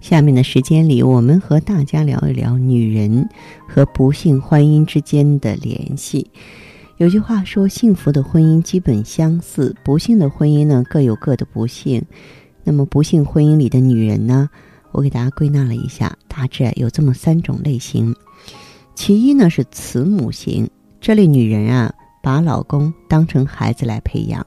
下面的时间里，我们和大家聊一聊女人和不幸婚姻之间的联系。有句话说：“幸福的婚姻基本相似，不幸的婚姻呢各有各的不幸。”那么，不幸婚姻里的女人呢？我给大家归纳了一下，大致有这么三种类型。其一呢是慈母型，这类女人啊，把老公当成孩子来培养。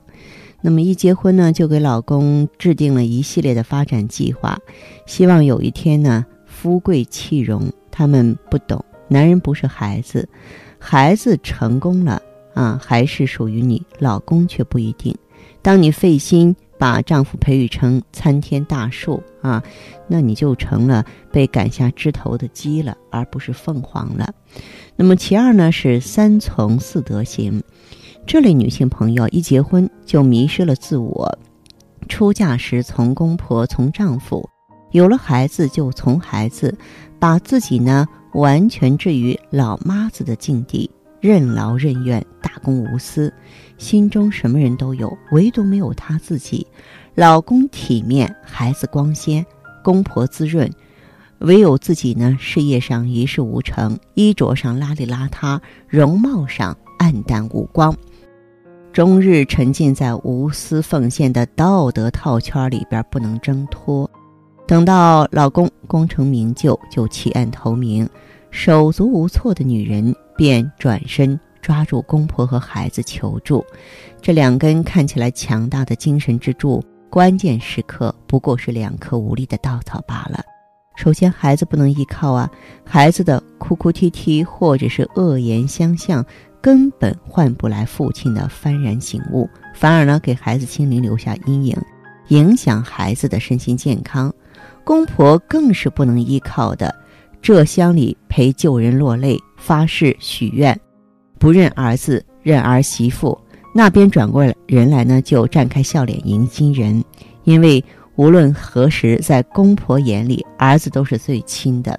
那么一结婚呢，就给老公制定了一系列的发展计划，希望有一天呢，夫贵气荣。他们不懂，男人不是孩子，孩子成功了啊，还是属于你，老公却不一定。当你费心把丈夫培育成参天大树啊，那你就成了被赶下枝头的鸡了，而不是凤凰了。那么其二呢，是三从四德行。这类女性朋友一结婚就迷失了自我，出嫁时从公婆从丈夫，有了孩子就从孩子，把自己呢完全置于老妈子的境地，任劳任怨，大公无私，心中什么人都有，唯独没有她自己。老公体面，孩子光鲜，公婆滋润，唯有自己呢事业上一事无成，衣着上邋里邋遢，容貌上黯淡无光。终日沉浸在无私奉献的道德套圈里边，不能挣脱。等到老公功成名就，就弃暗投明，手足无措的女人便转身抓住公婆和孩子求助。这两根看起来强大的精神支柱，关键时刻不过是两颗无力的稻草罢了。首先，孩子不能依靠啊，孩子的哭哭啼啼或者是恶言相向。根本换不来父亲的幡然醒悟，反而呢给孩子心灵留下阴影，影响孩子的身心健康。公婆更是不能依靠的，这乡里陪旧人落泪，发誓许愿，不认儿子认儿媳妇；那边转过人来呢，就绽开笑脸迎新人。因为无论何时，在公婆眼里，儿子都是最亲的。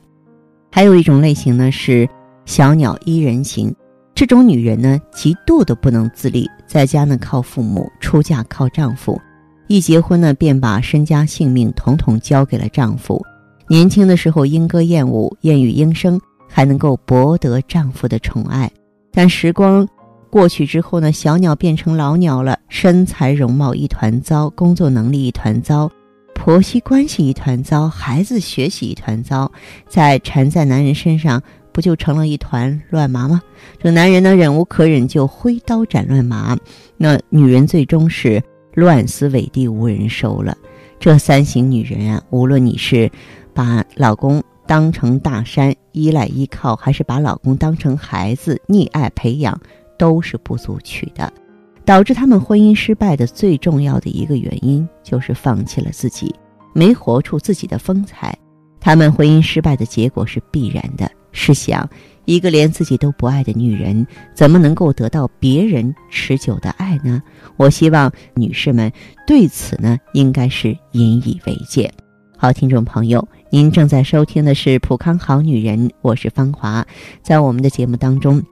还有一种类型呢，是小鸟依人型。这种女人呢，极度的不能自立，在家呢靠父母，出嫁靠丈夫，一结婚呢便把身家性命统统交给了丈夫。年轻的时候莺歌燕舞，燕语莺声，还能够博得丈夫的宠爱。但时光过去之后呢，小鸟变成老鸟了，身材容貌一团糟，工作能力一团糟，婆媳关系一团糟，孩子学习一团糟，在缠在男人身上。不就成了一团乱麻吗？这男人呢，忍无可忍就挥刀斩乱麻，那女人最终是乱死尾地无人收了。这三型女人啊，无论你是把老公当成大山依赖依靠，还是把老公当成孩子溺爱培养，都是不足取的。导致他们婚姻失败的最重要的一个原因，就是放弃了自己，没活出自己的风采。他们婚姻失败的结果是必然的。试想，一个连自己都不爱的女人，怎么能够得到别人持久的爱呢？我希望女士们对此呢，应该是引以为戒。好，听众朋友，您正在收听的是《普康好女人》，我是芳华。在我们的节目当中，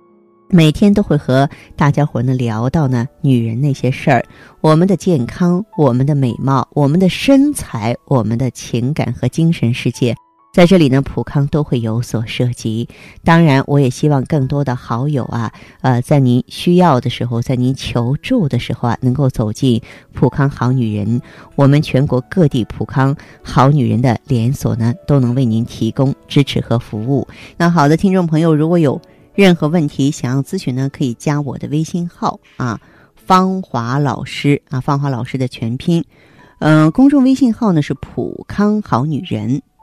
每天都会和大家伙呢聊到呢女人那些事儿，我们的健康，我们的美貌，我们的身材，我们的情感和精神世界。在这里呢，普康都会有所涉及。当然，我也希望更多的好友啊，呃，在您需要的时候，在您求助的时候啊，能够走进普康好女人。我们全国各地普康好女人的连锁呢，都能为您提供支持和服务。那好的，听众朋友，如果有任何问题想要咨询呢，可以加我的微信号啊，芳华老师啊，芳华老师的全拼，嗯，公众微信号呢是普康好女人。